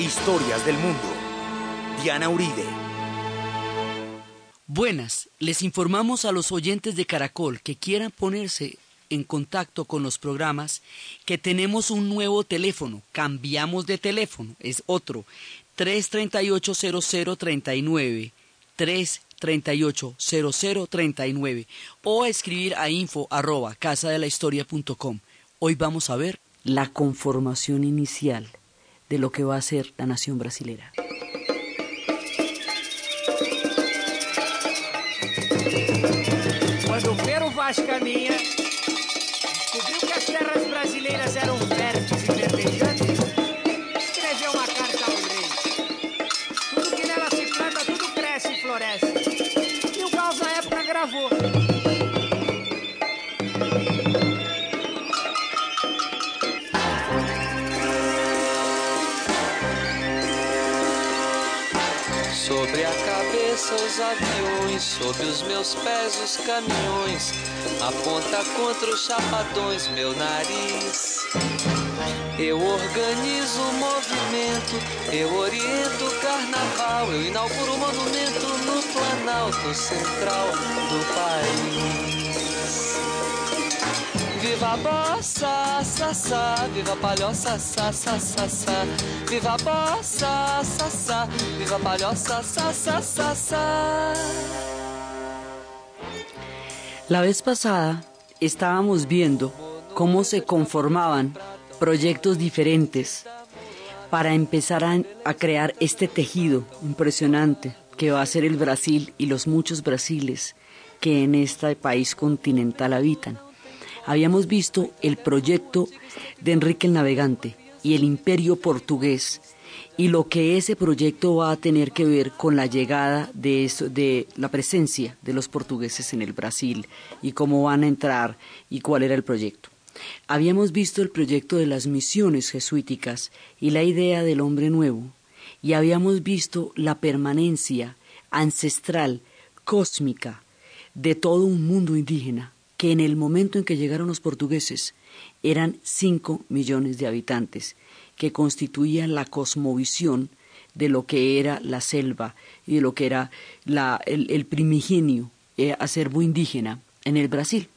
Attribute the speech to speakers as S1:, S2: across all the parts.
S1: Historias del mundo. Diana Uribe.
S2: Buenas, les informamos a los oyentes de Caracol que quieran ponerse en contacto con los programas que tenemos un nuevo teléfono, cambiamos de teléfono, es otro, 338-0039, 338-0039 o escribir a info arroba casadelahistoria.com. Hoy vamos a ver la conformación inicial de lo que va a ser la nación brasilera.
S3: Quando o Pero Vaz caminha, descobriu que as terras brasileiras eram férteis e verdejantes,
S4: cabeça os aviões, sob os meus pés os caminhões, aponta contra os chapadões meu nariz. Eu organizo o movimento, eu oriento o carnaval, eu inauguro o monumento no planalto central do país. Viva bossa, sa, sa, viva a palhoça, sa, sa, sa, sa. Viva bossa, sa, sa, viva palhoça, sa, sa, sa, sa.
S2: La vez pasada estábamos viendo cómo se conformaban proyectos diferentes para empezar a, a, crear este tejido impresionante que va a ser el Brasil y los muchos Brasiles que en este país continental habitan. Habíamos visto el proyecto de Enrique el Navegante y el imperio portugués y lo que ese proyecto va a tener que ver con la llegada de, eso, de la presencia de los portugueses en el Brasil y cómo van a entrar y cuál era el proyecto. Habíamos visto el proyecto de las misiones jesuíticas y la idea del hombre nuevo, y habíamos visto la permanencia ancestral, cósmica, de todo un mundo indígena, que en el momento en que llegaron los portugueses eran cinco millones de habitantes, que constituían la cosmovisión de lo que era la selva y de lo que era la, el, el, primigenio eh, acervo indígena en el Brasil.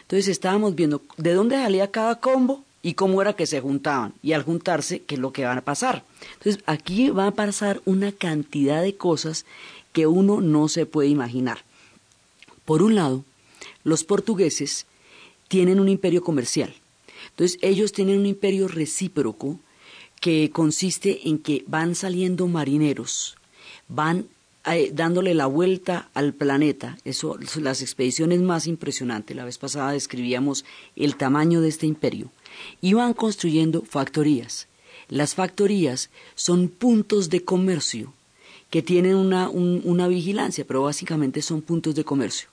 S2: Entonces estábamos viendo de dónde salía cada combo y cómo era que se juntaban y al juntarse qué es lo que van a pasar. Entonces aquí va a pasar una cantidad de cosas que uno no se puede imaginar. Por un lado, los portugueses tienen un imperio comercial. Entonces ellos tienen un imperio recíproco que consiste en que van saliendo marineros, van eh, dándole la vuelta al planeta. Eso, las expediciones más impresionantes. La vez pasada describíamos el tamaño de este imperio. Y van construyendo factorías. Las factorías son puntos de comercio que tienen una, un, una vigilancia, pero básicamente son puntos de comercio.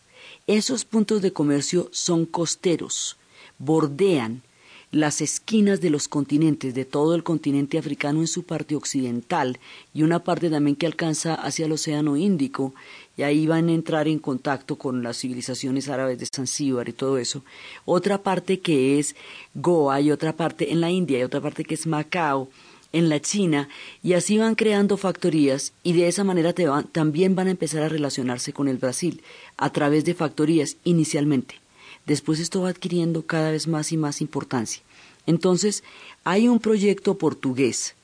S2: Esos puntos de comercio son costeros, bordean las esquinas de los continentes, de todo el continente africano en su parte occidental y una parte también que alcanza hacia el Océano Índico, y ahí van a entrar en contacto con las civilizaciones árabes de Zanzíbar y todo eso. Otra parte que es Goa y otra parte en la India y otra parte que es Macao, en la China y así van creando factorías y de esa manera también van a empezar a relacionarse con el Brasil a través de factorías inicialmente. Después esto va adquiriendo cada vez más y más importancia. Entonces, hay un proyecto portugués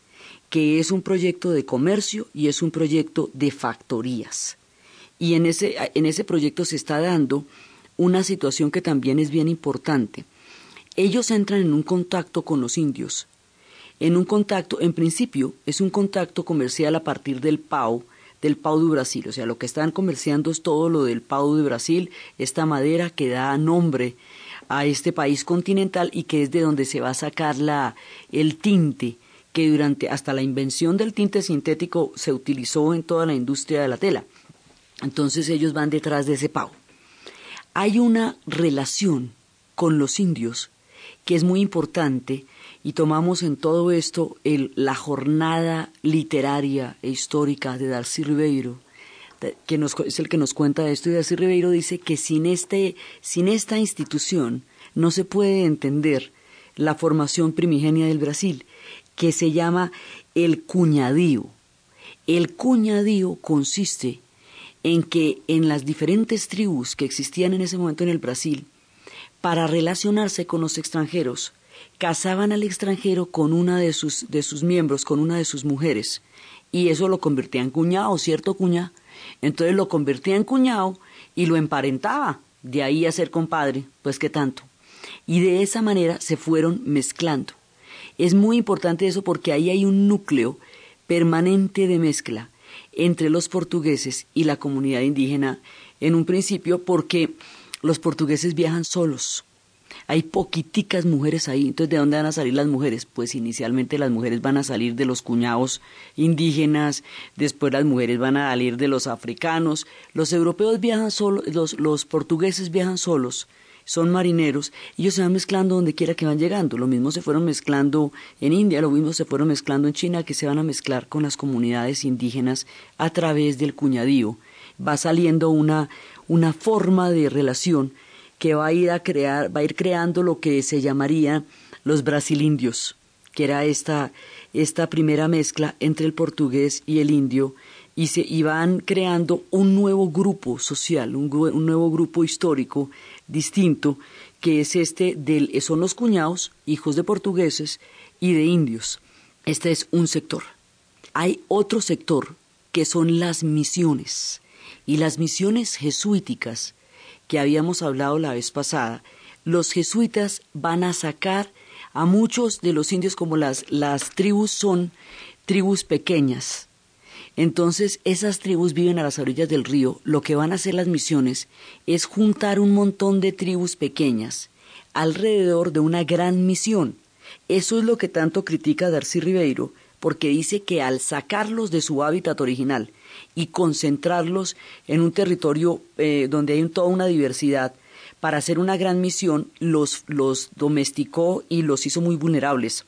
S2: que es un proyecto de comercio y es un proyecto de factorías. Y en ese, en ese proyecto se está dando una situación que también es bien importante. Ellos entran en un contacto con los indios en un contacto, en principio, es un contacto comercial a partir del PAU, del PAU de Brasil. O sea, lo que están comerciando es todo lo del PAU de Brasil, esta madera que da nombre a este país continental y que es de donde se va a sacar la, el tinte que durante hasta la invención del tinte sintético se utilizó en toda la industria de la tela. Entonces ellos van detrás de ese PAU. Hay una relación con los indios que es muy importante y tomamos en todo esto el, la jornada literaria e histórica de Darcy Ribeiro, que nos, es el que nos cuenta esto, y Darcy Ribeiro dice que sin, este, sin esta institución no se puede entender la formación primigenia del Brasil. que se llama el cuñadío. El cuñadío consiste en que en las diferentes tribus que existían en ese momento en el Brasil, para relacionarse con los extranjeros, casaban al extranjero con una de sus, de sus miembros, con una de sus mujeres, y eso lo convertía en cuñado, ¿cierto cuña? Entonces lo convertía en cuñado y lo emparentaba, de ahí a ser compadre, pues qué tanto. Y de esa manera se fueron mezclando. Es muy importante eso porque ahí hay un núcleo permanente de mezcla entre los portugueses y la comunidad indígena en un principio porque los portugueses viajan solos. Hay poquiticas mujeres ahí. Entonces, ¿de dónde van a salir las mujeres? Pues inicialmente las mujeres van a salir de los cuñados indígenas, después las mujeres van a salir de los africanos. Los europeos viajan solos, los, los portugueses viajan solos son marineros, ellos se van mezclando donde quiera que van llegando. Lo mismo se fueron mezclando en India, lo mismo se fueron mezclando en China, que se van a mezclar con las comunidades indígenas a través del cuñadío. Va saliendo una, una forma de relación que va a ir a crear, va a ir creando lo que se llamaría los brasilindios, que era esta, esta primera mezcla entre el portugués y el indio, y se iban creando un nuevo grupo social, un, nuevo grupo histórico distinto, que es este del son los cuñados, hijos de portugueses y de indios. Este es un sector. Hay otro sector que son las misiones. Y las misiones jesuíticas que habíamos hablado la vez pasada, los jesuitas van a sacar a muchos de los indios como las, las tribus son tribus pequeñas. Entonces esas tribus viven a las orillas del río. Lo que van a hacer las misiones es juntar un montón de tribus pequeñas alrededor de una gran misión. Eso es lo que tanto critica Darcy Ribeiro, porque dice que al sacarlos de su hábitat original y concentrarlos en un territorio eh, donde hay toda una diversidad para hacer una gran misión, los, los domesticó y los hizo muy vulnerables,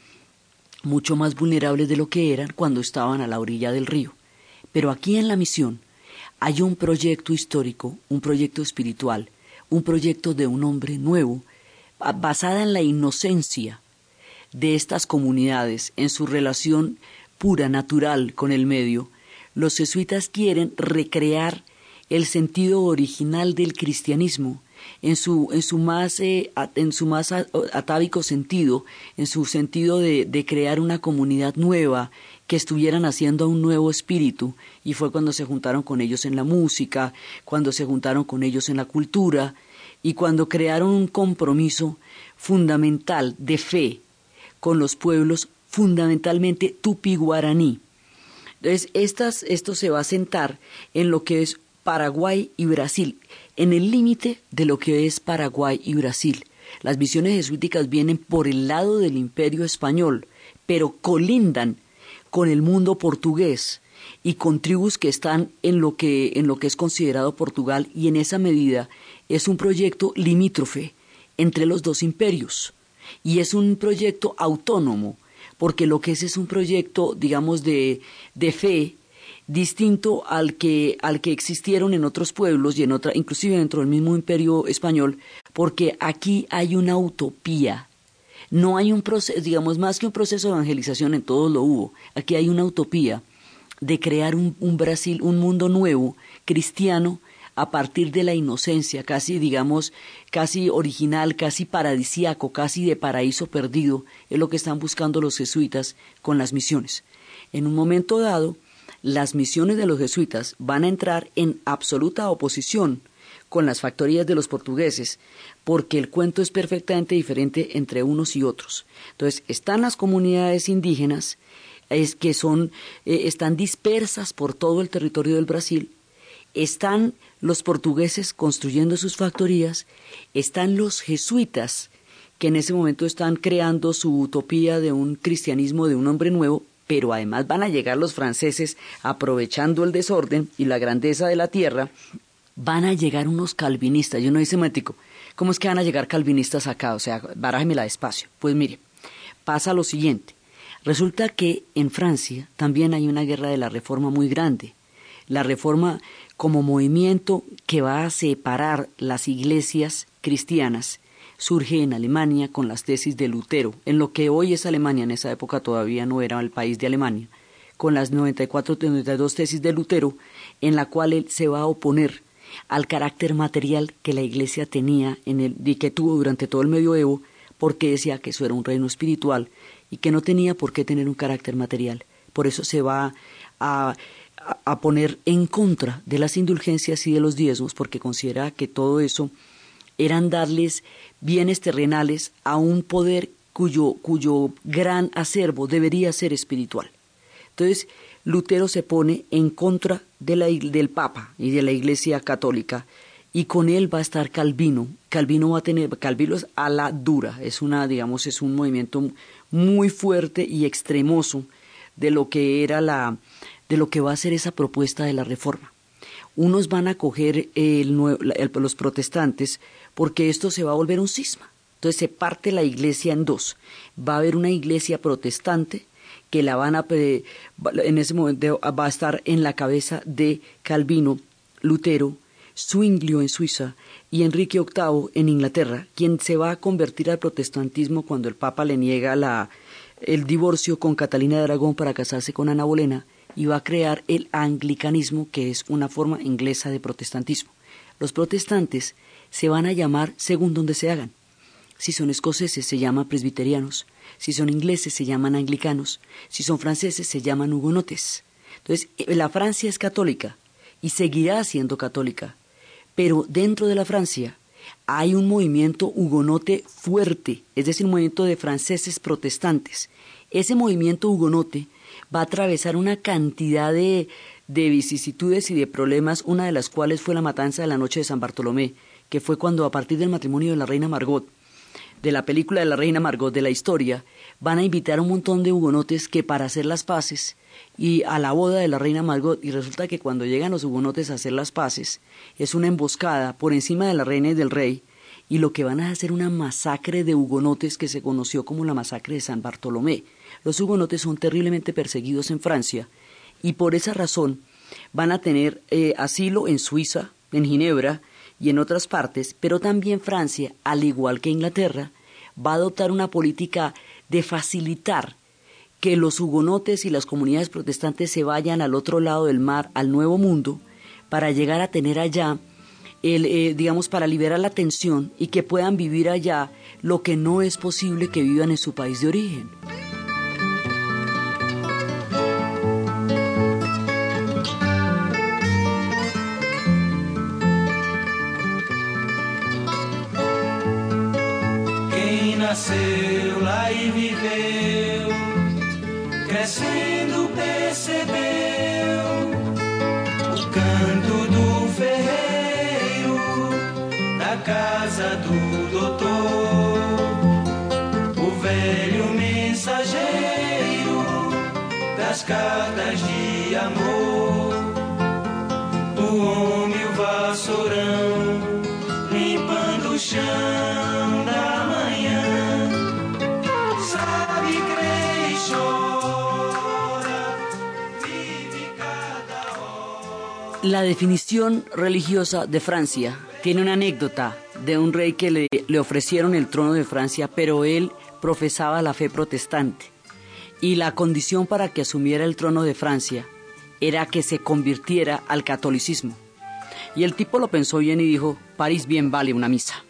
S2: mucho más vulnerables de lo que eran cuando estaban a la orilla del río. Pero aquí en la misión hay un proyecto histórico, un proyecto espiritual, un proyecto de un hombre nuevo, basada en la inocencia de estas comunidades, en su relación pura, natural con el medio, los jesuitas quieren recrear el sentido original del cristianismo en su, en su más, eh, en su más atávico sentido, en su sentido de, de crear una comunidad nueva, que estuvieran haciendo un nuevo espíritu, y fue cuando se juntaron con ellos en la música, cuando se juntaron con ellos en la cultura, y cuando crearon un compromiso fundamental de fe con los pueblos fundamentalmente tupi-guaraní, entonces, esto se va a sentar en lo que es Paraguay y Brasil, en el límite de lo que es Paraguay y Brasil. Las misiones jesuíticas vienen por el lado del imperio español, pero colindan con el mundo portugués y con tribus que están en lo que, en lo que es considerado Portugal y en esa medida es un proyecto limítrofe entre los dos imperios y es un proyecto autónomo porque lo que es es un proyecto, digamos, de, de fe distinto al que, al que existieron en otros pueblos y en otra, inclusive dentro del mismo imperio español, porque aquí hay una utopía. No hay un proceso, digamos, más que un proceso de evangelización, en todo lo hubo. Aquí hay una utopía de crear un Brasil, un mundo nuevo, cristiano, a partir de la inocencia, casi digamos, casi original, casi paradisíaco, casi de paraíso perdido, es lo que están buscando los jesuitas con las misiones. En un momento dado, las misiones de los jesuitas van a entrar en absoluta oposición con las factorías de los portugueses, porque el cuento es perfectamente diferente entre unos y otros. Entonces, están las comunidades indígenas, es que son, eh, están dispersas por todo el territorio del Brasil, están los portugueses construyendo sus factorías, están los jesuitas, que en ese momento están creando su utopía de un cristianismo de un hombre nuevo, pero además van a llegar los franceses aprovechando el desorden y la grandeza de la tierra, van a llegar unos calvinistas. Yo no dice, Mético, ¿cómo es que van a llegar calvinistas acá? O sea, barájemela despacio. Pues mire, pasa lo siguiente. Resulta que en Francia también hay una guerra de la reforma muy grande. La reforma como movimiento que va a separar las iglesias cristianas surge en Alemania con las tesis de Lutero, en lo que hoy es Alemania, en esa época todavía no era el país de Alemania, con las 94 92 tesis de Lutero, en la cual él se va a oponer al carácter material que la Iglesia tenía en el, y que tuvo durante todo el medioevo, porque decía que eso era un reino espiritual y que no tenía por qué tener un carácter material. Por eso se va a, a poner en contra de las indulgencias y de los diezmos, porque considera que todo eso eran darles bienes terrenales a un poder cuyo, cuyo gran acervo debería ser espiritual. Entonces, Lutero se pone en contra de la, del Papa y de la Iglesia Católica y con él va a estar Calvino. Calvino va a tener, Calvino es a la dura, es una, digamos, es un movimiento muy fuerte y extremoso de lo que era la, de lo que va a ser esa propuesta de la reforma. Unos van a coger el, los protestantes porque esto se va a volver un cisma. Entonces se parte la iglesia en dos. Va a haber una iglesia protestante que la van a en ese momento va a estar en la cabeza de Calvino, Lutero, Zwinglio en Suiza y Enrique VIII en Inglaterra, quien se va a convertir al protestantismo cuando el Papa le niega la, el divorcio con Catalina de Aragón para casarse con Ana Bolena y va a crear el anglicanismo, que es una forma inglesa de protestantismo. Los protestantes se van a llamar según donde se hagan. Si son escoceses se llaman presbiterianos, si son ingleses se llaman anglicanos, si son franceses se llaman hugonotes. Entonces, eh, la Francia es católica y seguirá siendo católica, pero dentro de la Francia hay un movimiento hugonote fuerte, es decir, un movimiento de franceses protestantes. Ese movimiento hugonote va a atravesar una cantidad de, de vicisitudes y de problemas, una de las cuales fue la matanza de la noche de San Bartolomé, que fue cuando a partir del matrimonio de la reina Margot, de la película de la reina Margot, de la historia, van a invitar a un montón de hugonotes que para hacer las paces y a la boda de la reina Margot, y resulta que cuando llegan los hugonotes a hacer las paces, es una emboscada por encima de la reina y del rey, y lo que van a hacer una masacre de hugonotes que se conoció como la masacre de San Bartolomé. Los hugonotes son terriblemente perseguidos en Francia, y por esa razón van a tener eh, asilo en Suiza, en Ginebra, y en otras partes, pero también Francia, al igual que Inglaterra, va a adoptar una política de facilitar que los hugonotes y las comunidades protestantes se vayan al otro lado del mar, al Nuevo Mundo, para llegar a tener allá, el, eh, digamos, para liberar la tensión y que puedan vivir allá lo que no es posible que vivan en su país de origen.
S5: Nasceu lá e viveu, crescendo percebeu o canto do ferreiro da casa do doutor, o velho mensageiro das cartas de
S2: La definición religiosa de Francia tiene una anécdota de un rey que le, ofrecieron el trono de Francia, pero él profesaba la fe protestante. Y la condición para que asumiera el trono de Francia era que se convirtiera al catolicismo. Y el tipo lo pensó bien y dijo, París bien vale una misa.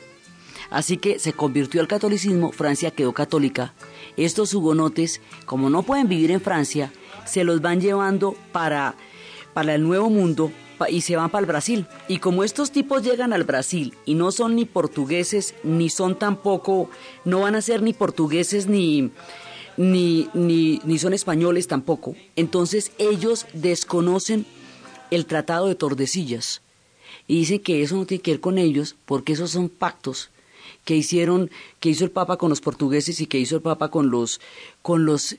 S2: Así que se convirtió al catolicismo, Francia quedó católica. Estos hugonotes, como no pueden vivir en Francia, se los van llevando para, para el Nuevo Mundo y se van para el Brasil. Y como estos tipos llegan al Brasil y no son ni portugueses, ni son tampoco, no van a ser ni portugueses ni, ni, ni, son españoles tampoco. Entonces ellos desconocen el Tratado de Tordesillas y dicen que eso no tiene que ver con ellos porque esos son pactos que hicieron que hizo el Papa con los portugueses y que hizo el Papa con los con los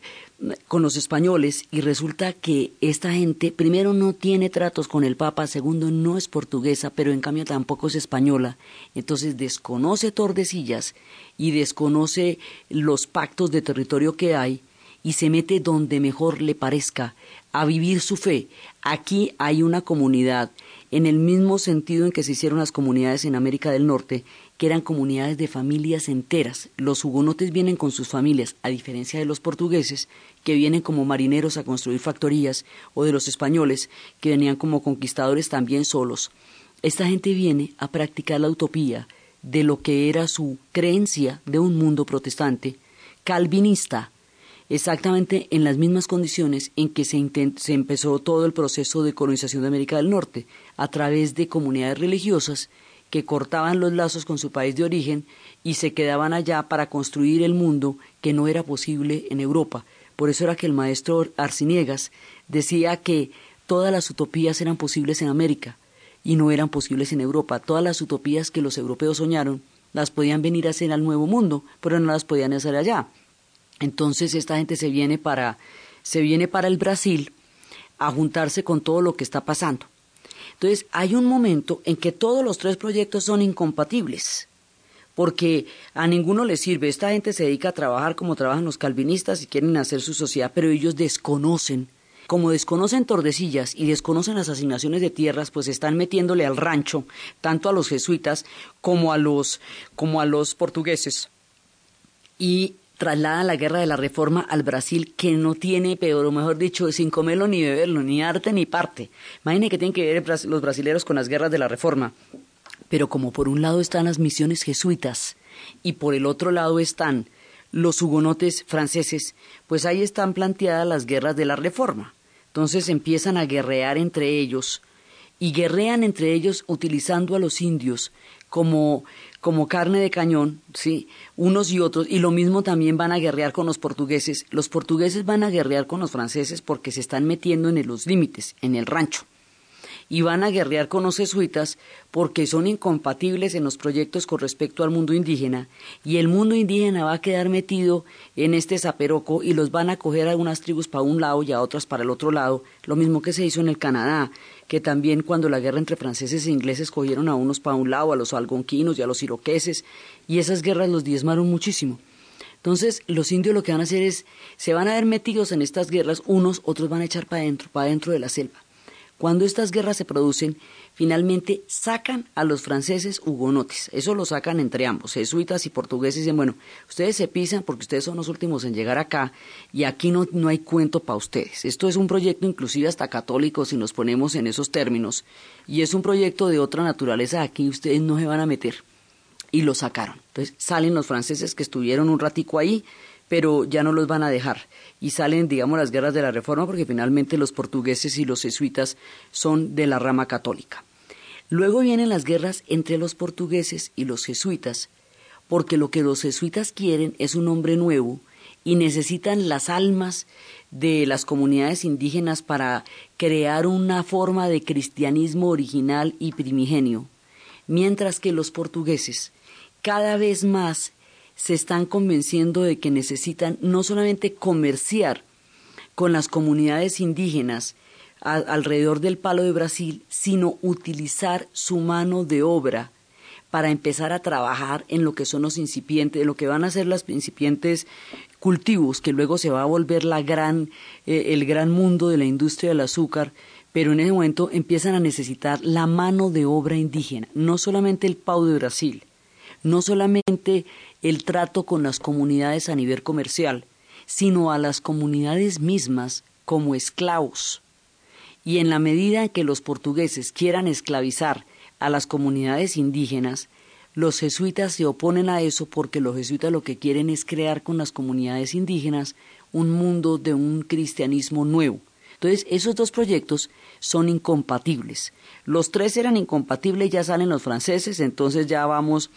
S2: con los españoles y resulta que esta gente primero no tiene tratos con el Papa, segundo no es portuguesa, pero en cambio tampoco es española, entonces desconoce Tordesillas y desconoce los pactos de territorio que hay y se mete donde mejor le parezca a vivir su fe. Aquí hay una comunidad en el mismo sentido en que se hicieron las comunidades en América del Norte, que eran comunidades de familias enteras. Los hugonotes vienen con sus familias, a diferencia de los portugueses, que vienen como marineros a construir factorías, o de los españoles, que venían como conquistadores también solos. Esta gente viene a practicar la utopía de lo que era su creencia de un mundo protestante, calvinista, exactamente en las mismas condiciones en que se, se, empezó todo el proceso de colonización de América del Norte, a través de comunidades religiosas que cortaban los lazos con su país de origen y se quedaban allá para construir el mundo que no era posible en Europa. Por eso era que el maestro Arciniegas decía que todas las utopías eran posibles en América y no eran posibles en Europa. Todas las utopías que los europeos soñaron las podían venir a hacer al Nuevo Mundo, pero no las podían hacer allá. Entonces esta gente se viene para se viene para el Brasil a juntarse con todo lo que está pasando. Entonces hay un momento en que todos los tres proyectos son incompatibles, porque a ninguno le sirve. Esta gente se dedica a trabajar como trabajan los calvinistas y quieren hacer su sociedad, pero ellos desconocen. Como desconocen Tordesillas y desconocen las asignaciones de tierras, pues están metiéndole al rancho tanto a los jesuitas como a los como a los portugueses. Y trasladan la guerra de la reforma al Brasil, que no tiene, pero mejor dicho, sin comerlo ni beberlo, ni arte ni parte. Imaginen que tienen que ver los brasileños con las guerras de la reforma. Pero como por un lado están las misiones jesuitas y por el otro lado están los hugonotes franceses, pues ahí están planteadas las guerras de la reforma. Entonces empiezan a guerrear entre ellos y guerrean entre ellos utilizando a los indios como como carne de cañón, sí, unos y otros, y lo mismo también van a guerrear con los portugueses. Los portugueses van a guerrear con los franceses porque se están metiendo en los límites, en el rancho y van a guerrear con los jesuitas porque son incompatibles en los proyectos con respecto al mundo indígena y el mundo indígena va a quedar metido en este zaperoco y los van a coger a algunas tribus para un lado y a otras para el otro lado, lo mismo que se hizo en el Canadá, que también cuando la guerra entre franceses e ingleses cogieron a unos para un lado, a los algonquinos y a los iroqueses, y esas guerras los diezmaron muchísimo. Entonces, los indios lo que van a hacer es, se van a ver metidos en estas guerras, unos, otros van a echar para adentro, para adentro de la selva. Cuando estas guerras se producen, finalmente sacan a los franceses hugonotes. Eso lo sacan entre ambos, jesuitas y portugueses. Dicen, bueno, ustedes se pisan porque ustedes son los últimos en llegar acá y aquí no, no hay cuento para ustedes. Esto es un proyecto inclusive hasta católico si nos ponemos en esos términos. Y es un proyecto de otra naturaleza, aquí ustedes no se van a meter. Y lo sacaron. Entonces salen los franceses que estuvieron un ratico ahí, pero ya no los van a dejar. Y salen, digamos, las guerras de la Reforma porque finalmente los portugueses y los jesuitas son de la rama católica. Luego vienen las guerras entre los portugueses y los jesuitas, porque lo que los jesuitas quieren es un hombre nuevo y necesitan las almas de las comunidades indígenas para crear una forma de cristianismo original y primigenio, mientras que los portugueses cada vez más se están convenciendo de que necesitan no solamente comerciar con las comunidades indígenas alrededor del palo de Brasil, sino utilizar su mano de obra para empezar a trabajar en lo que son los incipientes, en lo que van a ser los incipientes cultivos, que luego se va a volver la gran, eh, el gran mundo de la industria del azúcar, pero en ese momento empiezan a necesitar la mano de obra indígena, no solamente el pau de Brasil, no solamente el trato con las comunidades a nivel comercial, sino a las comunidades mismas como esclavos. Y en la medida que los portugueses quieran esclavizar a las comunidades indígenas, los jesuitas se oponen a eso porque los jesuitas lo que quieren es crear con las comunidades indígenas un mundo de un cristianismo nuevo. Entonces, esos dos proyectos son incompatibles. Los tres eran incompatibles, ya salen los franceses, entonces ya vamos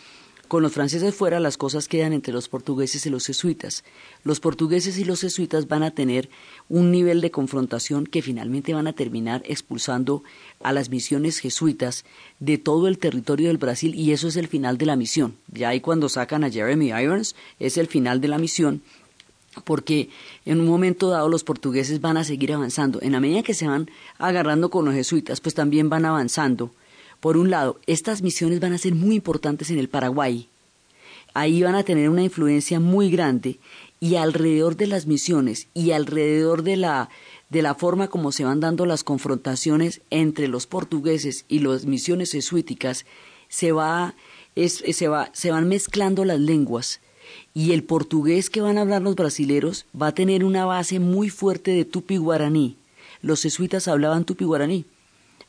S2: con los franceses fuera, las cosas quedan entre los portugueses y los jesuitas. Los portugueses y los jesuitas van a tener un nivel de confrontación que finalmente van a terminar expulsando a las misiones jesuitas de todo el territorio del Brasil y eso es el final de la misión. Ya ahí cuando sacan a Jeremy Irons es el final de la misión porque en un momento dado los portugueses van a seguir avanzando. En la medida que se van agarrando con los jesuitas, pues también van avanzando por un lado, estas misiones van a ser muy importantes en el Paraguay. Ahí van a tener una influencia muy grande y alrededor de las misiones y alrededor de la, de la forma como se van dando las confrontaciones entre los portugueses y las misiones jesuíticas, se va es, se, va, se van mezclando las lenguas y el portugués que van a hablar los brasileros va a tener una base muy fuerte de tupi-guaraní. Los jesuitas hablaban tupi-guaraní,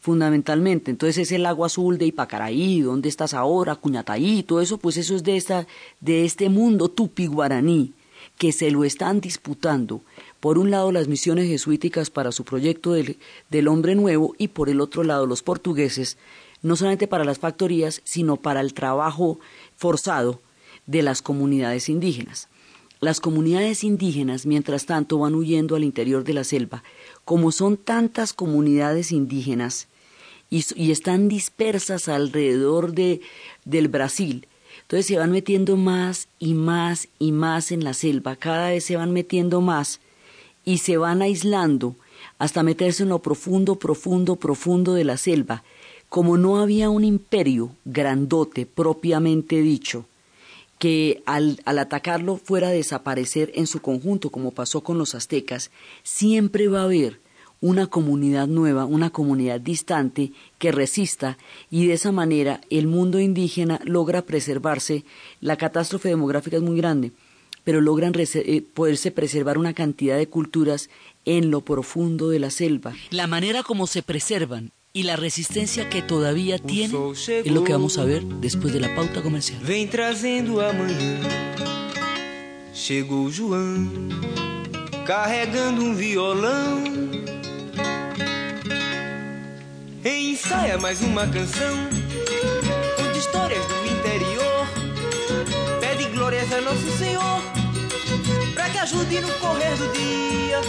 S2: fundamentalmente. Entonces es el agua azul de Ipacaraí, ¿dónde estás ahora? Cuñataí, todo eso, pues eso es de, esta, de este mundo tupi-guaraní que se lo están disputando. Por un lado las misiones jesuíticas para su proyecto del, del hombre nuevo y por el otro lado los portugueses, no solamente para las factorías, sino para el trabajo forzado de las comunidades indígenas. Las comunidades indígenas, mientras tanto, van huyendo al interior de la selva. Como son tantas comunidades indígenas y, están dispersas alrededor de, del Brasil, entonces se van metiendo más y más y más en la selva, cada vez se van metiendo más y se van aislando hasta meterse en lo profundo, profundo, profundo de la selva. Como no había un imperio grandote propiamente dicho, que al, al, atacarlo fuera a desaparecer en su conjunto, como pasó con los aztecas, siempre va a haber una comunidad nueva, una comunidad distante que resista y de esa manera el mundo indígena logra preservarse. La catástrofe demográfica es muy grande, pero logran eh, poderse preservar una cantidad de culturas en lo profundo de la selva. La manera como se preservan y la resistencia que todavía tiene es lo que vamos a ver después de la pauta comercial.
S5: Vem trazendo amanhã. Chegou João, carregando um violão. Ensaia mais uma canção, conta histórias do interior. Pede glórias a Nosso Senhor, pra que ajude no correr do dia.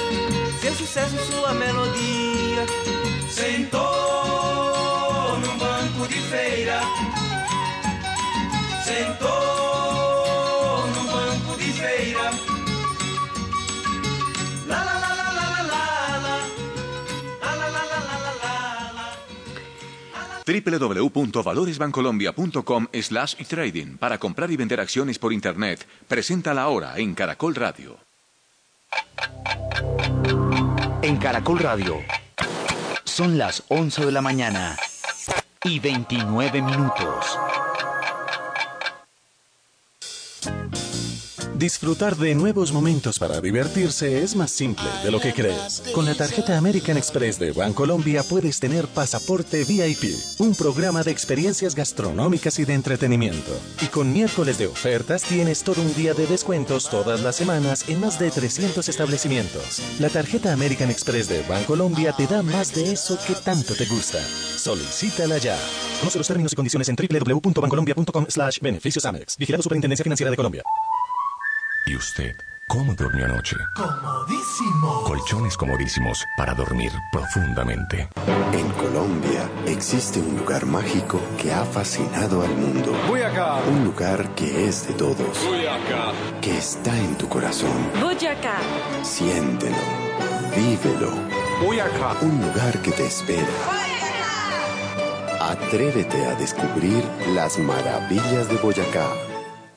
S5: Seu sucesso, sua melodia. Sentou
S6: www.valoresbancolombia.com slash trading para comprar y vender acciones por Internet. Presenta la hora en Caracol Radio.
S1: En Caracol Radio. Son las 11 de la mañana y 29 minutos.
S7: Disfrutar de nuevos momentos para divertirse es más simple de lo que crees. Con la tarjeta American Express de Bancolombia puedes tener Pasaporte VIP, un programa de experiencias gastronómicas y de entretenimiento. Y con miércoles de ofertas tienes todo un día de descuentos todas las semanas en más de 300 establecimientos. La tarjeta American Express de Bancolombia te da más de eso que tanto te gusta. Solicítala ya. Conoce los términos y condiciones en www.bancolombia.com slash beneficios Amex. Vigilado Superintendencia Financiera de Colombia.
S8: ¿Y usted cómo durmió anoche?
S9: Comodísimo.
S8: Colchones comodísimos para dormir profundamente.
S10: En Colombia existe un lugar mágico que ha fascinado al mundo.
S11: acá.
S10: Un lugar que es de todos.
S11: acá.
S10: Que está en tu corazón.
S12: acá.
S10: Siéntelo. Vívelo.
S11: acá.
S10: Un lugar que te espera. Atrévete a descubrir las maravillas de Boyacá.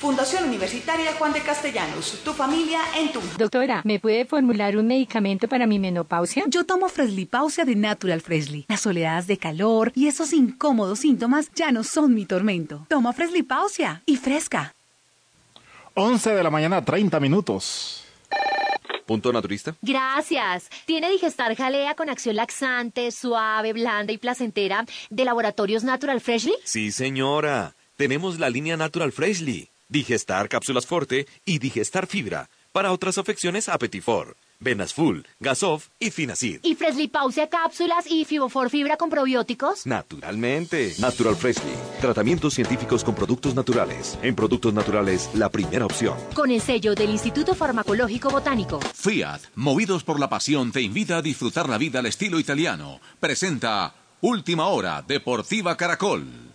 S13: Fundación Universitaria Juan de Castellanos. Tu familia en Tunja.
S14: Doctora, ¿me puede formular un medicamento para mi menopausia?
S15: Yo tomo Freslipausia de Natural Freshly. Las oleadas de calor y esos incómodos síntomas ya no son mi tormento. Toma Freslipausia y fresca.
S16: 11 de la mañana, 30 minutos.
S17: Punto naturista.
S18: Gracias. Tiene Digestar Jalea con acción laxante, suave, blanda y placentera de Laboratorios Natural Freshly.
S17: Sí, señora. Tenemos la línea Natural Freshly. Digestar cápsulas forte y Digestar fibra. Para otras afecciones, Apetifor. Venas Full, Gasof y Finacid.
S18: ¿Y Freslipausia cápsulas y Fibofor fibra con probióticos?
S17: Naturalmente. Natural Freshly. Tratamientos científicos con productos naturales. En productos naturales, la primera opción.
S18: Con el sello del Instituto Farmacológico Botánico.
S6: Fiat, movidos por la pasión, te invita a disfrutar la vida al estilo italiano. Presenta Última Hora, Deportiva Caracol.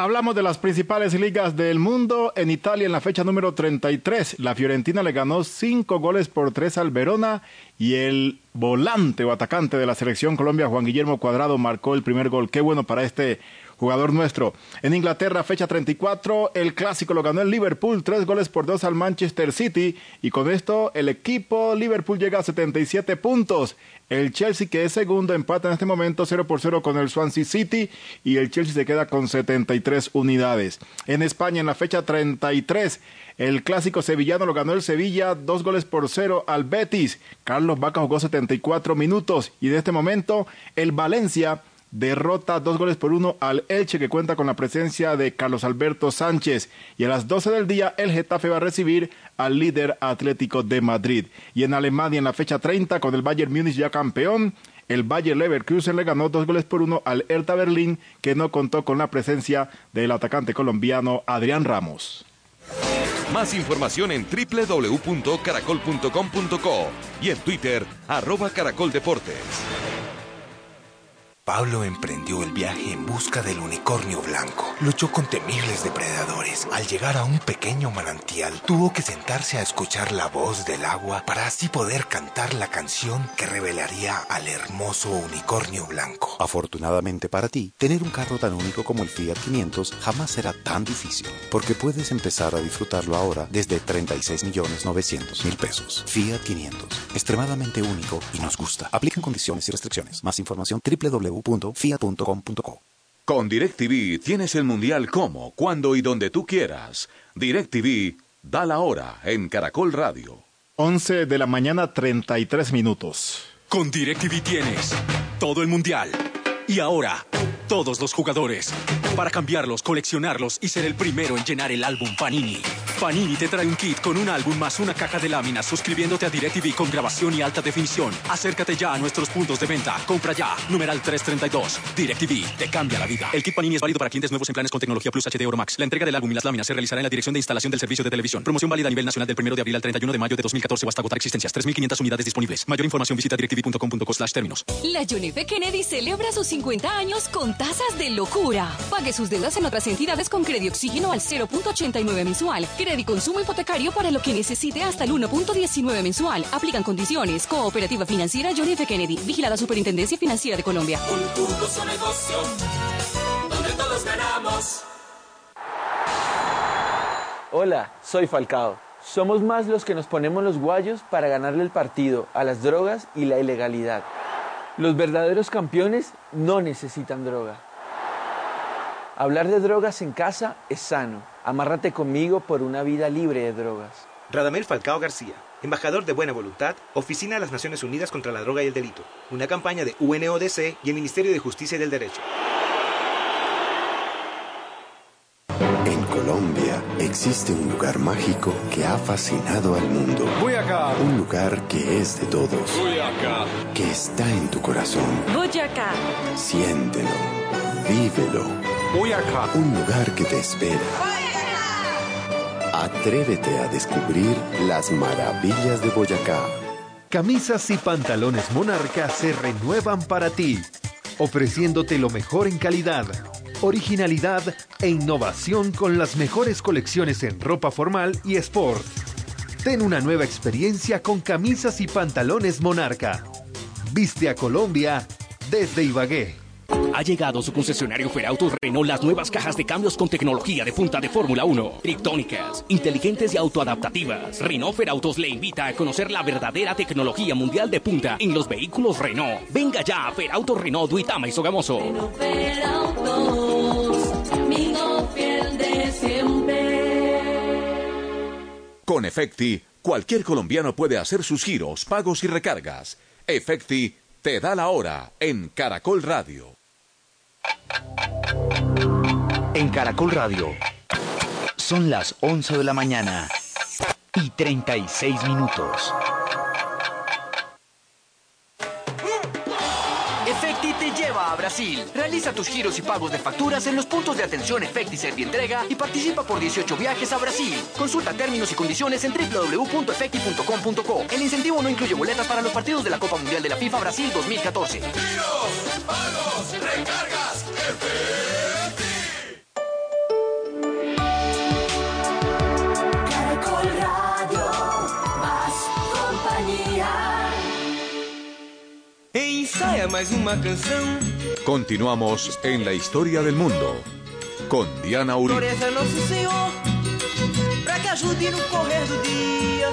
S16: Hablamos de las principales ligas del mundo. En Italia, en la fecha número 33, la Fiorentina le ganó 5 goles por 3 al Verona y el volante o atacante de la selección Colombia, Juan Guillermo Cuadrado, marcó el primer gol. Qué bueno para este jugador nuestro. En Inglaterra, fecha 34, el clásico lo ganó el Liverpool, 3 goles por 2 al Manchester City y con esto el equipo Liverpool llega a 77 puntos. El Chelsea, que es segundo, empata en este momento 0 por 0 con el Swansea City y el Chelsea se queda con 73 unidades. En España, en la fecha 33, el clásico sevillano lo ganó el Sevilla, dos goles por cero al Betis. Carlos Vaca jugó 74 minutos y en este momento el Valencia derrota dos goles por uno al Elche que cuenta con la presencia de Carlos Alberto Sánchez y a las 12 del día el Getafe va a recibir al líder Atlético de Madrid y en Alemania en la fecha 30 con el Bayern Múnich ya campeón el Bayer Leverkusen le ganó dos goles por uno al Hertha Berlín que no contó con la presencia del atacante colombiano Adrián Ramos.
S17: Más información en www.caracol.com.co y en Twitter, arroba caracoldeportes.
S11: Pablo emprendió el viaje en busca del unicornio blanco. Luchó con temibles depredadores. Al llegar a un pequeño manantial, tuvo que sentarse a escuchar la voz del agua para así poder cantar la canción que revelaría al hermoso unicornio blanco.
S10: Afortunadamente para ti, tener un carro tan único como el Fiat 500 jamás será tan difícil, porque puedes empezar a disfrutarlo ahora desde 36 millones 900 mil pesos. Fiat 500, extremadamente único y nos gusta. Aplican condiciones y restricciones. Más información www www.fiat.com.co.
S6: Con DirecTV tienes el mundial como, cuando y donde tú quieras. DirecTV da la hora en Caracol Radio.
S16: 11 de la mañana 33 minutos.
S12: Con DirecTV tienes todo el mundial. Y ahora, todos los jugadores. Para cambiarlos, coleccionarlos y ser el primero en llenar el álbum Panini. Panini te trae un kit con un álbum más una caja de láminas suscribiéndote a DirecTV con grabación y alta definición. Acércate ya a nuestros puntos de venta. Compra ya. Numeral 332. DirecTV te cambia la vida. El kit Panini es válido para clientes nuevos en planes con tecnología Plus HD Oro Max. La entrega del álbum y las láminas se realizará en la dirección de instalación del servicio de televisión. Promoción válida a nivel nacional del 1 de abril al 31 de mayo de 2014 o hasta agotar existencias. 3.500 unidades disponibles. Mayor información visita directv.com.co slash términos.
S19: La John F. Kennedy celebra sus 50 años con tasas de locura. Pague sus deudas en otras entidades con crédito oxígeno al 0.89 mensual. Consumo hipotecario para lo que necesite hasta el 1.19 mensual. Aplican condiciones. Cooperativa Financiera John F. Kennedy. Vigilada Superintendencia Financiera de Colombia.
S20: Un negocio donde todos ganamos.
S21: Hola, soy Falcao. Somos más los que nos ponemos los guayos para ganarle el partido a las drogas y la ilegalidad. Los verdaderos campeones no necesitan droga. Hablar de drogas en casa es sano. Amárrate conmigo por una vida libre de drogas.
S22: Radamel Falcao García, embajador de Buena Voluntad, Oficina de las Naciones Unidas contra la Droga y el Delito. Una campaña de UNODC y el Ministerio de Justicia y del Derecho.
S10: En Colombia existe un lugar mágico que ha fascinado al mundo.
S23: Boyacá.
S10: Un lugar que es de todos.
S23: Boyacá.
S10: Que está en tu corazón.
S19: Boyacá.
S10: Siéntelo. Vívelo.
S23: Boyacá.
S10: Un lugar que te espera. Atrévete a descubrir las maravillas de Boyacá.
S24: Camisas y pantalones Monarca se renuevan para ti, ofreciéndote lo mejor en calidad, originalidad e innovación con las mejores colecciones en ropa formal y sport. Ten una nueva experiencia con camisas y pantalones Monarca. Viste a Colombia desde Ibagué.
S25: Ha llegado su concesionario Ferautos Renault las nuevas cajas de cambios con tecnología de punta de Fórmula 1, triptónicas, inteligentes y autoadaptativas. Renault Ferautos le invita a conocer la verdadera tecnología mundial de punta en los vehículos Renault. Venga ya a Ferautos Renault Duitama y Sogamoso.
S6: Con Efecti, cualquier colombiano puede hacer sus giros, pagos y recargas. Efecti te da la hora en Caracol Radio.
S1: En Caracol Radio son las 11 de la mañana y 36 minutos.
S26: Efecti te lleva a Brasil. Realiza tus giros y pagos de facturas en los puntos de atención Efecti Servientrega y participa por 18 viajes a Brasil. Consulta términos y condiciones en www.efecti.com.co. El incentivo no incluye boletas para los partidos de la Copa Mundial de la FIFA Brasil 2014.
S20: Giros, pagos, recargas,
S5: Ensaia mais uma canção.
S6: Continuamos en la historia del mundo con Diana Uribe.
S5: Floreza Nosso Senhor, para que ajude no correr do dia,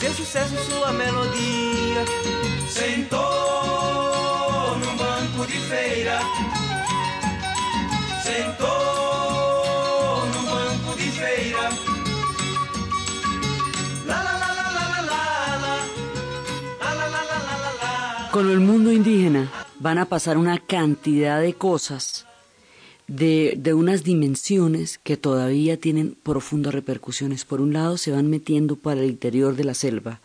S5: seu sucesso, sua melodia. Sentou num banco de feira sentou la.
S2: Con el mundo indígena van a pasar una cantidad de cosas, de, de unas dimensiones que todavía tienen profundas repercusiones. Por un lado, se van metiendo para el interior de la selva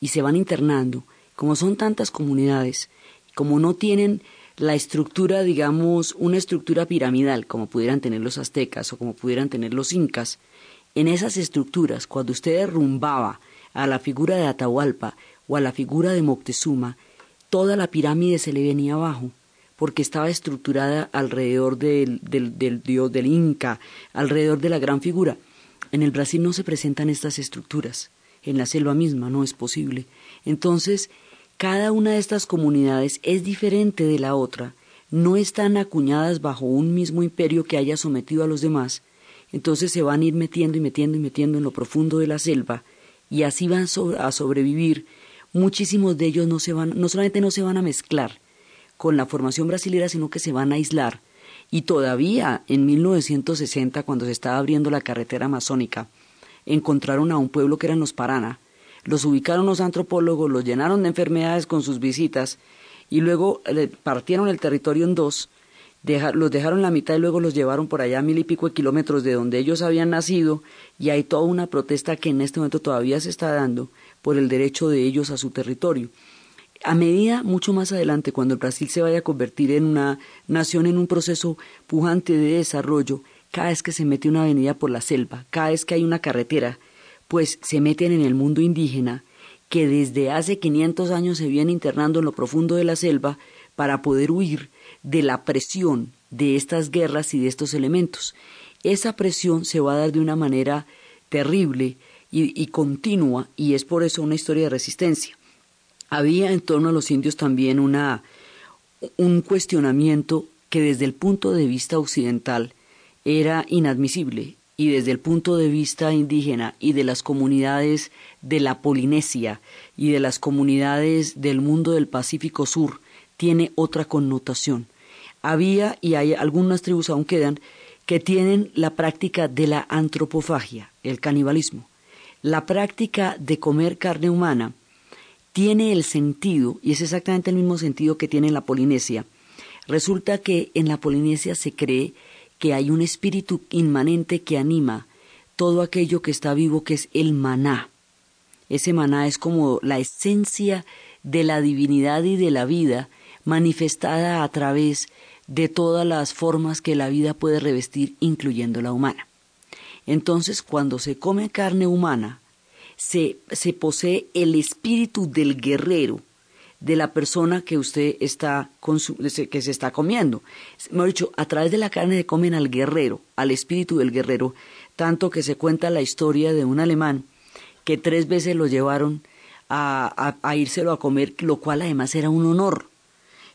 S2: y se van internando. Como son tantas comunidades, como no tienen la estructura, digamos, una estructura piramidal, como pudieran tener los aztecas o como pudieran tener los incas, en esas estructuras, cuando usted derrumbaba a la figura de Atahualpa o a la figura de Moctezuma, toda la pirámide se le venía abajo, porque estaba estructurada alrededor del, del, del dios del Inca, alrededor de la gran figura. En el Brasil no se presentan estas estructuras, en la selva misma no es posible. Entonces, cada una de estas comunidades es diferente de la otra, no están acuñadas bajo un mismo imperio que haya sometido a los demás, entonces se van a ir metiendo y metiendo y metiendo en lo profundo de la selva, y así van a sobrevivir. Muchísimos de ellos no se van, no solamente no se van a mezclar con la formación brasilera, sino que se van a aislar. Y todavía en 1960, cuando se estaba abriendo la carretera amazónica, encontraron a un pueblo que eran los Parana, los ubicaron los antropólogos, los llenaron de enfermedades con sus visitas y luego partieron el territorio en dos, los dejaron la mitad y luego los llevaron por allá a mil y pico de kilómetros de donde ellos habían nacido y hay toda una protesta que en este momento todavía se está dando por el derecho de ellos a su territorio. A medida, mucho más adelante, cuando el Brasil se vaya a convertir en una nación en un proceso pujante de desarrollo, cada vez que se mete una avenida por la selva, cada vez que hay una carretera, pues se meten en el mundo indígena que desde hace 500 años se viene internando en lo profundo de la selva para poder huir de la presión de estas guerras y de estos elementos. Esa presión se va a dar de una manera terrible y, y continua y es por eso una historia de resistencia. Había en torno a los indios también una, un cuestionamiento que desde el punto de vista occidental era inadmisible y desde el punto de vista indígena y de las comunidades de la Polinesia y de las comunidades del mundo del Pacífico Sur tiene otra connotación. Había y hay algunas tribus aún quedan que tienen la práctica de la antropofagia, el canibalismo. La práctica de comer carne humana tiene el sentido, y es exactamente el mismo sentido que tiene en la Polinesia. Resulta que en la Polinesia se cree que hay un espíritu inmanente que anima todo aquello que está vivo, que es el maná. Ese maná es como la esencia de la divinidad y de la vida manifestada a través de todas las formas que la vida puede revestir, incluyendo la humana. Entonces, cuando se come carne humana, se, se posee el espíritu del guerrero, de la persona que usted está que se está comiendo. Hemos dicho, a través de la carne se comen al guerrero, al espíritu del guerrero, tanto que se cuenta la historia de un alemán que tres veces lo llevaron a, a, a írselo a comer, lo cual además era un honor.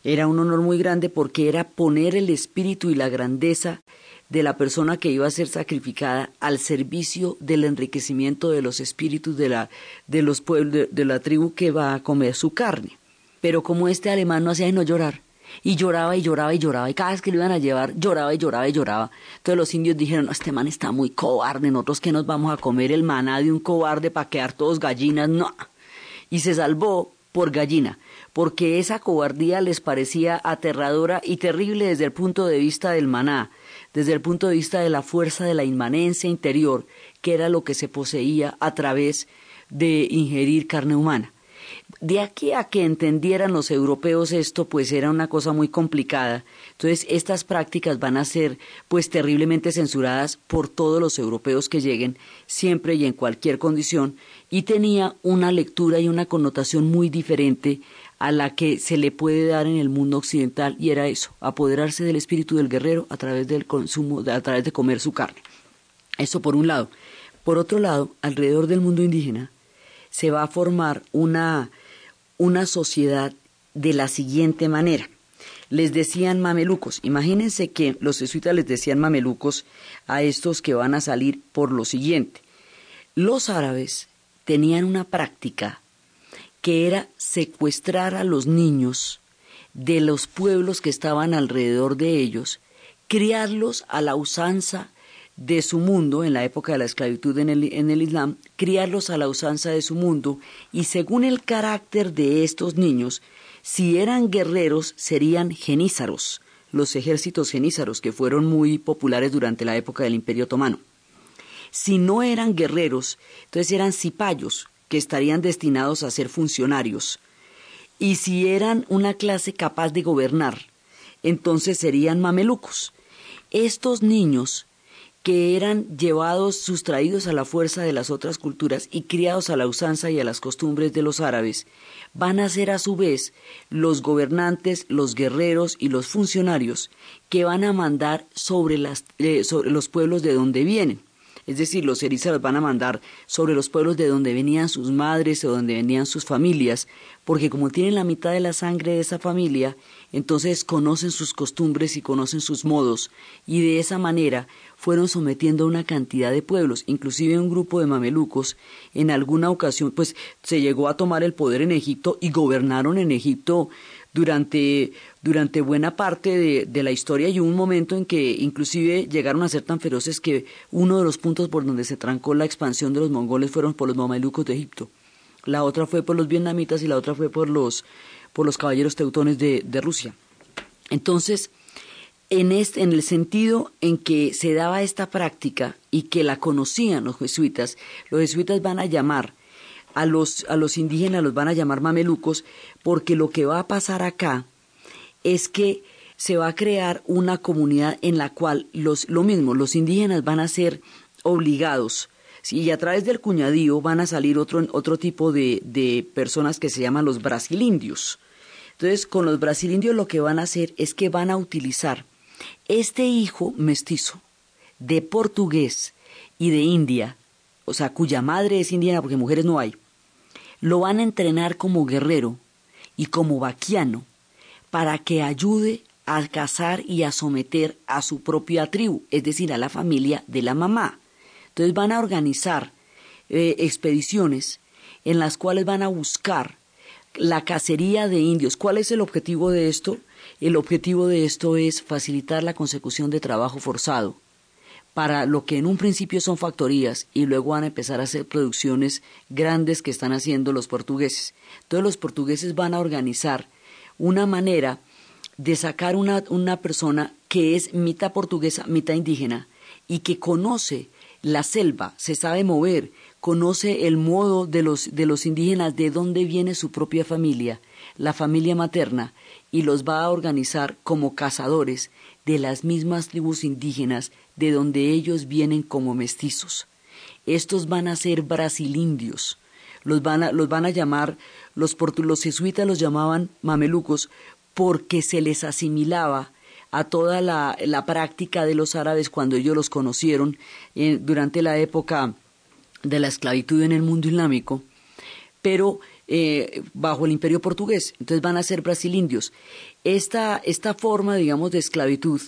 S2: Era un honor muy grande porque era poner el espíritu y la grandeza de la persona que iba a ser sacrificada al servicio del enriquecimiento de los espíritus de la, de los pueblos, de, de la tribu que va a comer su carne. Pero como este alemán no hacía sino llorar, y lloraba y lloraba y lloraba, y cada vez que lo iban a llevar, lloraba y lloraba y lloraba. Entonces los indios dijeron, no, este man está muy cobarde, nosotros que nos vamos a comer el maná de un cobarde para quedar todos gallinas, no. Y se salvó por gallina, porque esa cobardía les parecía aterradora y terrible desde el punto de vista del maná, desde el punto de vista de la fuerza de la inmanencia interior, que era lo que se poseía a través de ingerir carne humana. De aquí a que entendieran los europeos esto, pues era una cosa muy complicada. Entonces, estas prácticas van a ser pues terriblemente censuradas por todos los europeos que lleguen, siempre y en cualquier condición, y tenía una lectura y una connotación muy diferente a la que se le puede dar en el mundo occidental, y era eso, apoderarse del espíritu del guerrero a través del consumo, a través de comer su carne. Eso por un lado. Por otro lado, alrededor del mundo indígena se va a formar una, una sociedad de la siguiente manera. Les decían mamelucos. Imagínense que los jesuitas les decían mamelucos a estos que van a salir por lo siguiente. Los árabes tenían una práctica que era secuestrar a los niños de los pueblos que estaban alrededor de ellos, criarlos a la usanza de su mundo, en la época de la esclavitud en el, en el Islam, criarlos a la usanza de su mundo y según el carácter de estos niños, si eran guerreros serían genízaros, los ejércitos genízaros que fueron muy populares durante la época del Imperio Otomano. Si no eran guerreros, entonces eran cipayos, que estarían destinados a ser funcionarios. Y si eran una clase capaz de gobernar, entonces serían mamelucos. Estos niños que eran llevados, sustraídos a la fuerza de las otras culturas y criados a la usanza y a las costumbres de los árabes, van a ser a su vez los gobernantes, los guerreros y los funcionarios que van a mandar sobre, las, eh, sobre los pueblos de donde vienen. Es decir, los erizas van a mandar sobre los pueblos de donde venían sus madres o donde venían sus familias, porque como tienen la mitad de la sangre de esa familia, entonces conocen sus costumbres y conocen sus modos, y de esa manera fueron sometiendo a una cantidad de pueblos, inclusive un grupo de mamelucos, en alguna ocasión, pues se llegó a tomar el poder en Egipto y gobernaron en Egipto durante, durante buena parte de, de, la historia y hubo un momento en que inclusive llegaron a ser tan feroces que uno de los puntos por donde se trancó la expansión de los mongoles fueron por los mamelucos de Egipto. La otra fue por los vietnamitas y la otra fue por los, por los caballeros teutones de, de Rusia. Entonces, en, este, en el sentido en que se daba esta práctica y que la conocían los jesuitas, los jesuitas van a llamar a los, a los indígenas, los van a llamar mamelucos, porque lo que va a pasar acá es que se va a crear una comunidad en la cual los, lo mismo, los indígenas van a ser obligados y a través del cuñadío van a salir otro, otro tipo de, de personas que se llaman los brasilindios. Entonces, con los brasilindios lo que van a hacer es que van a utilizar este hijo mestizo de portugués y de India, o sea, cuya madre es indiana porque mujeres no hay, lo van a entrenar como guerrero y como vaquiano para que ayude a cazar y a someter a su propia tribu, es decir, a la familia de la mamá. Entonces van a organizar eh, expediciones en las cuales van a buscar la cacería de indios. ¿Cuál es el objetivo de esto? El objetivo de esto es facilitar la consecución de trabajo forzado para lo que en un principio son factorías y luego van a empezar a hacer producciones grandes que están haciendo los portugueses. Entonces los portugueses van a organizar una manera de sacar una, una persona que es mitad portuguesa, mitad indígena y que conoce la selva, se sabe mover, conoce el modo de los, de los indígenas, de dónde viene su propia familia, la familia materna, y los va a organizar como cazadores de las mismas tribus indígenas de donde ellos vienen como mestizos. Estos van a ser brasilindios. Los van a, los van a llamar, los, los jesuitas los llamaban mamelucos porque se les asimilaba a toda la, la práctica de los árabes cuando ellos los conocieron eh, durante la época de la esclavitud en el mundo islámico, pero eh, bajo el imperio portugués. Entonces van a ser brasilindios. Esta, esta forma, digamos, de esclavitud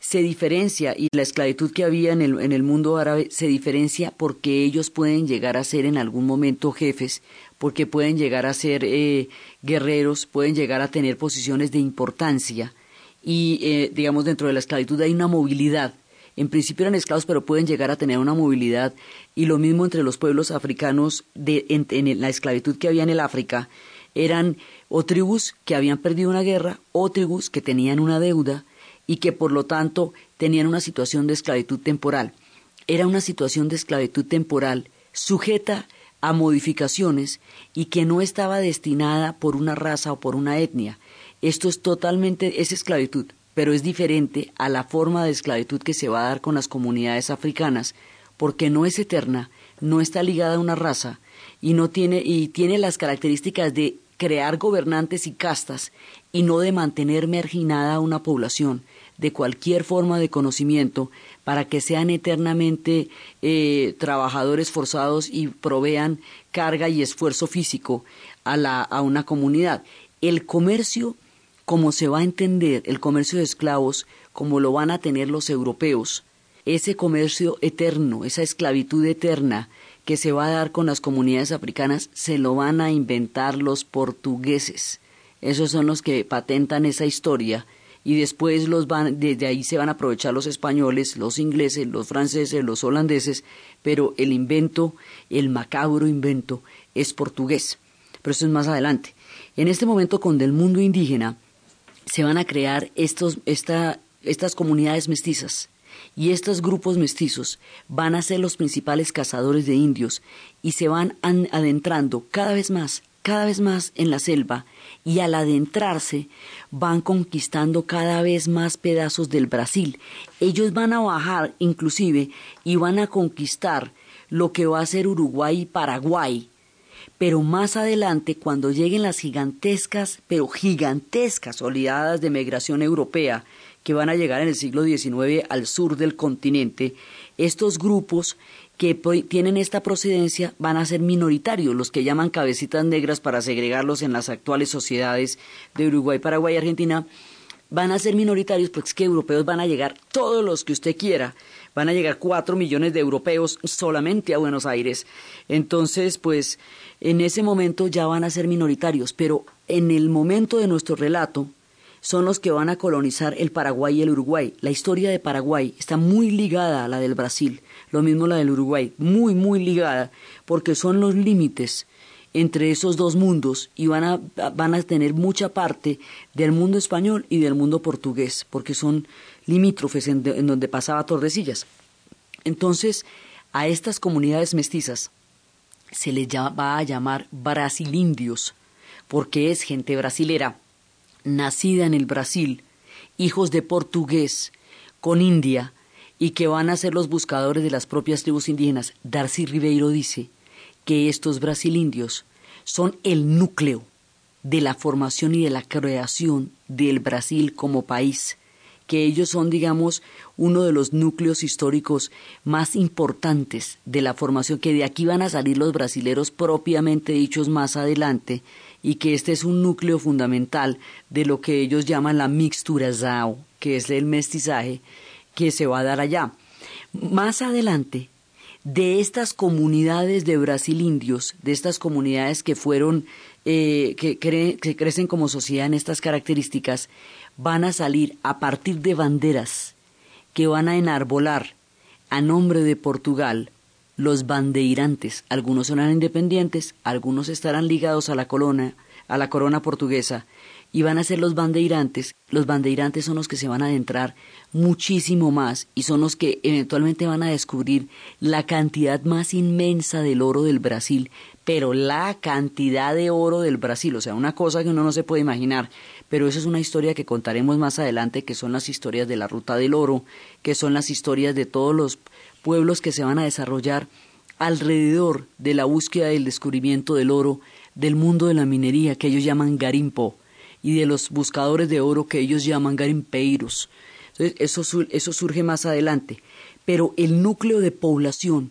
S2: se diferencia y la esclavitud que había en el, en el mundo árabe se diferencia porque ellos pueden llegar a ser en algún momento jefes, porque pueden llegar a ser eh, guerreros, pueden llegar a tener posiciones de importancia y, eh, digamos, dentro de la esclavitud hay una movilidad. En principio eran esclavos, pero pueden llegar a tener una movilidad. Y lo mismo entre los pueblos africanos de, en, la esclavitud que había en el África. Eran o tribus que habían perdido una guerra o tribus que tenían una deuda y que por lo tanto tenían una situación de esclavitud temporal. Era una situación de esclavitud temporal sujeta a modificaciones y que no estaba destinada por una raza o por una etnia. Esto es totalmente, es esclavitud, pero es diferente a la forma de esclavitud que se va a dar con las comunidades africanas, porque no es eterna, no está ligada a una raza y no tiene y tiene las características de crear gobernantes y castas y no de mantener marginada a una población de cualquier forma de conocimiento para que sean eternamente eh, trabajadores forzados y provean carga y esfuerzo físico a, la, a una comunidad. el comercio, como se va a entender, el comercio de esclavos, como lo van a tener los europeos, ese comercio eterno, esa esclavitud eterna que se va a dar con las comunidades africanas, se lo van a inventar los portugueses. Esos son los que patentan esa historia y después los van, desde ahí se van a aprovechar los españoles, los ingleses, los franceses, los holandeses, pero el invento, el macabro invento, es portugués. Pero eso es más adelante. En este momento, con del mundo indígena, se van a crear estos, esta, estas comunidades mestizas. Y estos grupos mestizos van a ser los principales cazadores de indios y se van adentrando cada vez más, cada vez más en la selva y al adentrarse van conquistando cada vez más pedazos del Brasil. Ellos van a bajar inclusive y van a conquistar lo que va a ser Uruguay y Paraguay. Pero más adelante, cuando lleguen las gigantescas, pero gigantescas oleadas de migración europea que van a llegar en el siglo XIX al sur del continente, estos grupos que tienen esta procedencia van a ser minoritarios, los que llaman cabecitas negras para segregarlos en las actuales sociedades de Uruguay, Paraguay y Argentina, van a ser minoritarios porque es que europeos van a llegar todos los que usted quiera. Van a llegar cuatro millones de europeos solamente a Buenos Aires. Entonces, pues, en ese momento ya van a ser minoritarios, pero en el momento de nuestro relato, son los que van a colonizar el Paraguay y el Uruguay. La historia de Paraguay está muy ligada a la del Brasil, lo mismo la del Uruguay, muy, muy ligada, porque son los límites entre esos dos mundos y van a, van a tener mucha parte del mundo español y del mundo portugués, porque son en donde pasaba Tordesillas. Entonces, a estas comunidades mestizas se les va a llamar brasilindios, porque es gente brasilera nacida en el Brasil, hijos de portugués, con India, y que van a ser los buscadores de las propias tribus indígenas. Darcy Ribeiro dice que estos brasilindios son el núcleo de la formación y de la creación del Brasil como país, que ellos son, digamos, uno de los núcleos históricos más importantes de la formación, que de aquí van a salir los brasileros propiamente dichos más adelante, y que este es un núcleo fundamental de lo que ellos llaman la mixtura zao, que es el mestizaje que se va a dar allá. Más adelante, de estas comunidades de brasilindios, de estas comunidades que fueron, eh, que, que crecen como sociedad en estas características, van a salir a partir de banderas que van a enarbolar a nombre de Portugal los bandeirantes. Algunos serán independientes, algunos estarán ligados a la corona, a la corona portuguesa, y van a ser los bandeirantes. Los bandeirantes son los que se van a adentrar muchísimo más y son los que eventualmente van a descubrir la cantidad más inmensa del oro del Brasil, pero la cantidad de oro del Brasil, o sea, una cosa que uno no se puede imaginar, pero esa es una historia que contaremos más adelante, que son las historias de la ruta del oro, que son las historias de todos los pueblos que se van a desarrollar alrededor de la búsqueda y el descubrimiento del oro, del mundo de la minería que ellos llaman garimpo y de los buscadores de oro que ellos llaman garimpeiros. Entonces, eso, eso surge más adelante. Pero el núcleo de población,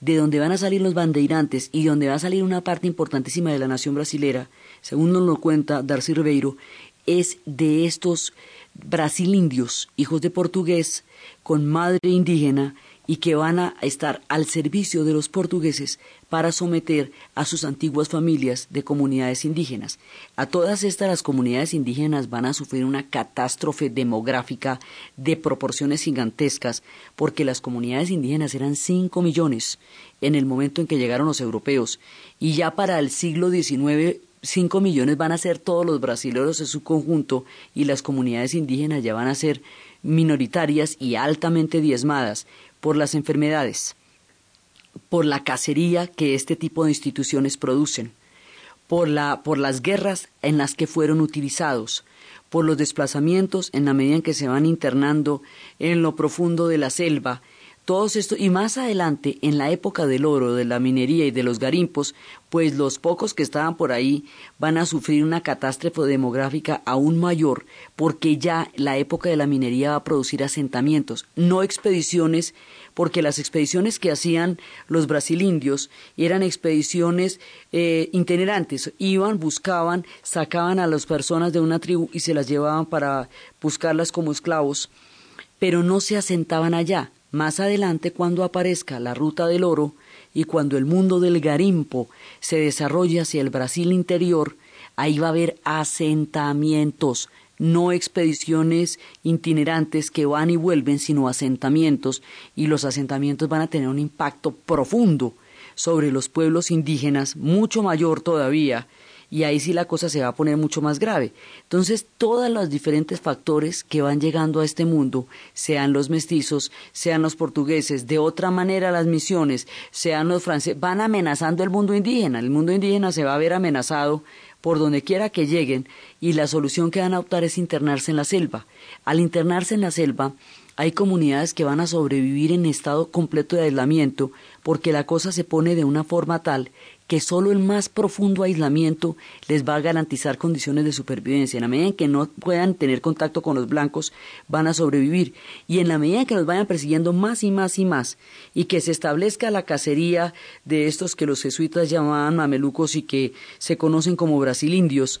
S2: de donde van a salir los bandeirantes y donde va a salir una parte importantísima de la nación brasilera, según nos lo cuenta Darcy Ribeiro, es de estos brasilindios, hijos de portugués, con madre indígena, y que van a estar al servicio de los portugueses para someter a sus antiguas familias de comunidades indígenas. A todas estas las comunidades indígenas van a sufrir una catástrofe demográfica de proporciones gigantescas porque las comunidades indígenas eran 5 millones en el momento en que llegaron los europeos y ya para el siglo XIX 5 millones van a ser todos los brasileños en su conjunto y las comunidades indígenas ya van a ser minoritarias y altamente diezmadas por las enfermedades, por la cacería que este tipo de instituciones producen, por, la, por las guerras en las que fueron utilizados, por los desplazamientos en la medida en que se van internando en lo profundo de la selva, todos estos, y más adelante, en la época del oro, de la minería y de los garimpos, pues los pocos que estaban por ahí van a sufrir una catástrofe demográfica aún mayor, porque ya la época de la minería va a producir asentamientos, no expediciones, porque las expediciones que hacían los brasilindios eran expediciones eh, itinerantes, iban, buscaban, sacaban a las personas de una tribu y se las llevaban para buscarlas como esclavos, pero no se asentaban allá más adelante, cuando aparezca la ruta del oro y cuando el mundo del garimpo se desarrolle hacia el Brasil interior, ahí va a haber asentamientos, no expediciones itinerantes que van y vuelven, sino asentamientos, y los asentamientos van a tener un impacto profundo sobre los pueblos indígenas, mucho mayor todavía, y ahí sí la cosa se va a poner mucho más grave. Entonces, todos los diferentes factores que van llegando a este mundo, sean los mestizos, sean los portugueses, de otra manera las misiones, sean los franceses, van amenazando el mundo indígena. El mundo indígena se va a ver amenazado por donde quiera que lleguen y la solución que van a optar es internarse en la selva. Al internarse en la selva, hay comunidades que van a sobrevivir en estado completo de aislamiento porque la cosa se pone de una forma tal que solo el más profundo aislamiento les va a garantizar condiciones de supervivencia. En la medida en que no puedan tener contacto con los blancos, van a sobrevivir. Y en la medida en que los vayan persiguiendo más y más y más, y que se establezca la cacería de estos que los jesuitas llamaban mamelucos y que se conocen como brasilindios,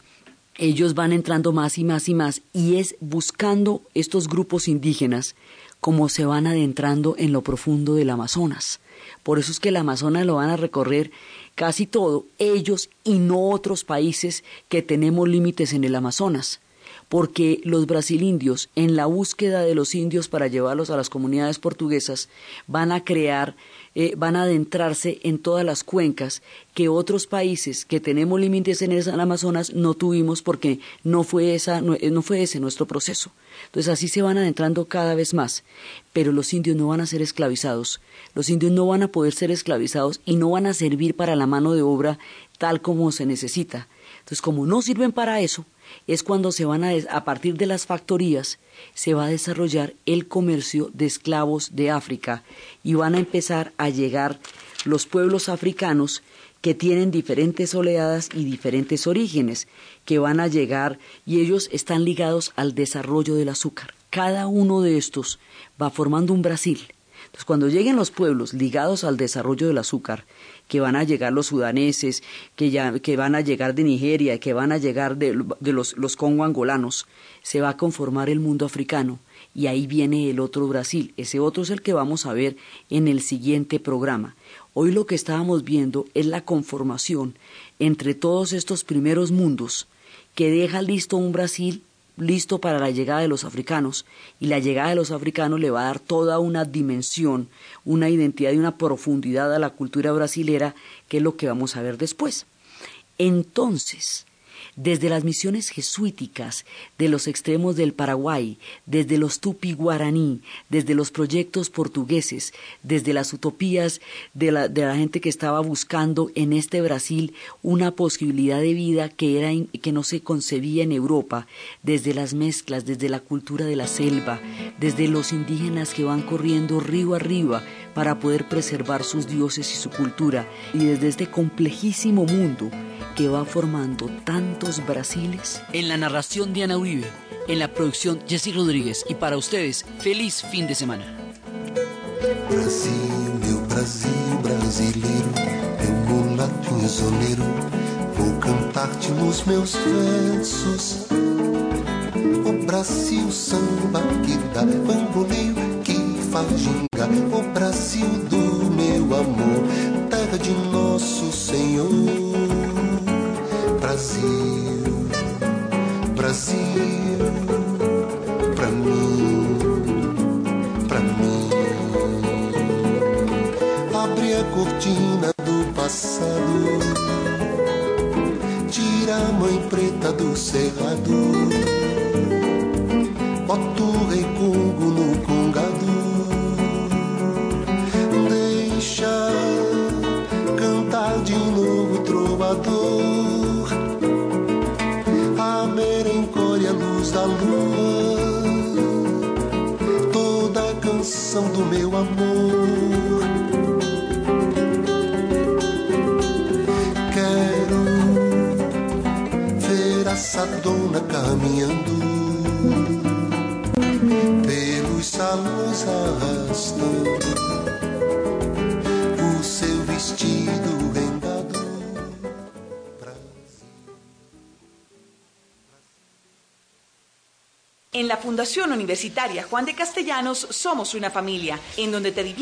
S2: ellos van entrando más y más y más, y es buscando estos grupos indígenas como se van adentrando en lo profundo del Amazonas. Por eso es que el Amazonas lo van a recorrer casi todo ellos y no otros países que tenemos límites en el Amazonas porque los brasilindios, en la búsqueda de los indios para llevarlos a las comunidades portuguesas, van a crear, eh, van a adentrarse en todas las cuencas que otros países que tenemos límites en el Amazonas no tuvimos porque no fue, esa, no, no fue ese nuestro proceso. Entonces así se van adentrando cada vez más. Pero los indios no van a ser esclavizados. Los indios no van a poder ser esclavizados y no van a servir para la mano de obra tal como se necesita. Entonces, como no sirven para eso, es cuando se van a, a partir de las factorías, se va a desarrollar el comercio de esclavos de África y van a empezar a llegar los pueblos africanos que tienen diferentes oleadas y diferentes orígenes, que van a llegar y ellos están ligados al desarrollo del azúcar. Cada uno de estos va formando un Brasil. Entonces, cuando lleguen los pueblos ligados al desarrollo del azúcar, que van a llegar los sudaneses, que, ya, que van a llegar de Nigeria, que van a llegar de, los, los congo angolanos, se va a conformar el mundo africano. Y ahí viene el otro Brasil. Ese otro es el que vamos a ver en el siguiente programa. Hoy lo que estábamos viendo es la conformación entre todos estos primeros mundos que deja listo un Brasil listo para la llegada de los africanos y la llegada de los africanos le va a dar toda una dimensión, una identidad y una profundidad a la cultura brasilera que es lo que vamos a ver después. Entonces, desde las misiones jesuíticas de los extremos del Paraguay, desde los tupi guaraní, desde los proyectos portugueses, desde las utopías de la, de la gente que estaba buscando en este Brasil una posibilidad de vida que, era que no se concebía en Europa, desde las mezclas, desde la cultura de la selva, desde los indígenas que van corriendo río arriba para poder preservar sus dioses y su cultura, y desde este complejísimo mundo que va formando tantos Brasiles. En la narración Diana Uribe, en la producción Jessy Rodríguez y para ustedes, feliz fin de semana.
S27: Brasil, meu Brasil brasileiro, meu mulato isoleiro, vou cantar-te nos meus versos. O Brasil samba que dá bamboleio o Brasil do meu amor, terra de nosso Senhor. Brasil, Brasil, pra mim, pra mim. Abre a cortina do passado, tira a mãe preta do cerrado,
S13: Universitaria Juan de Castellanos somos una familia en donde te diviertes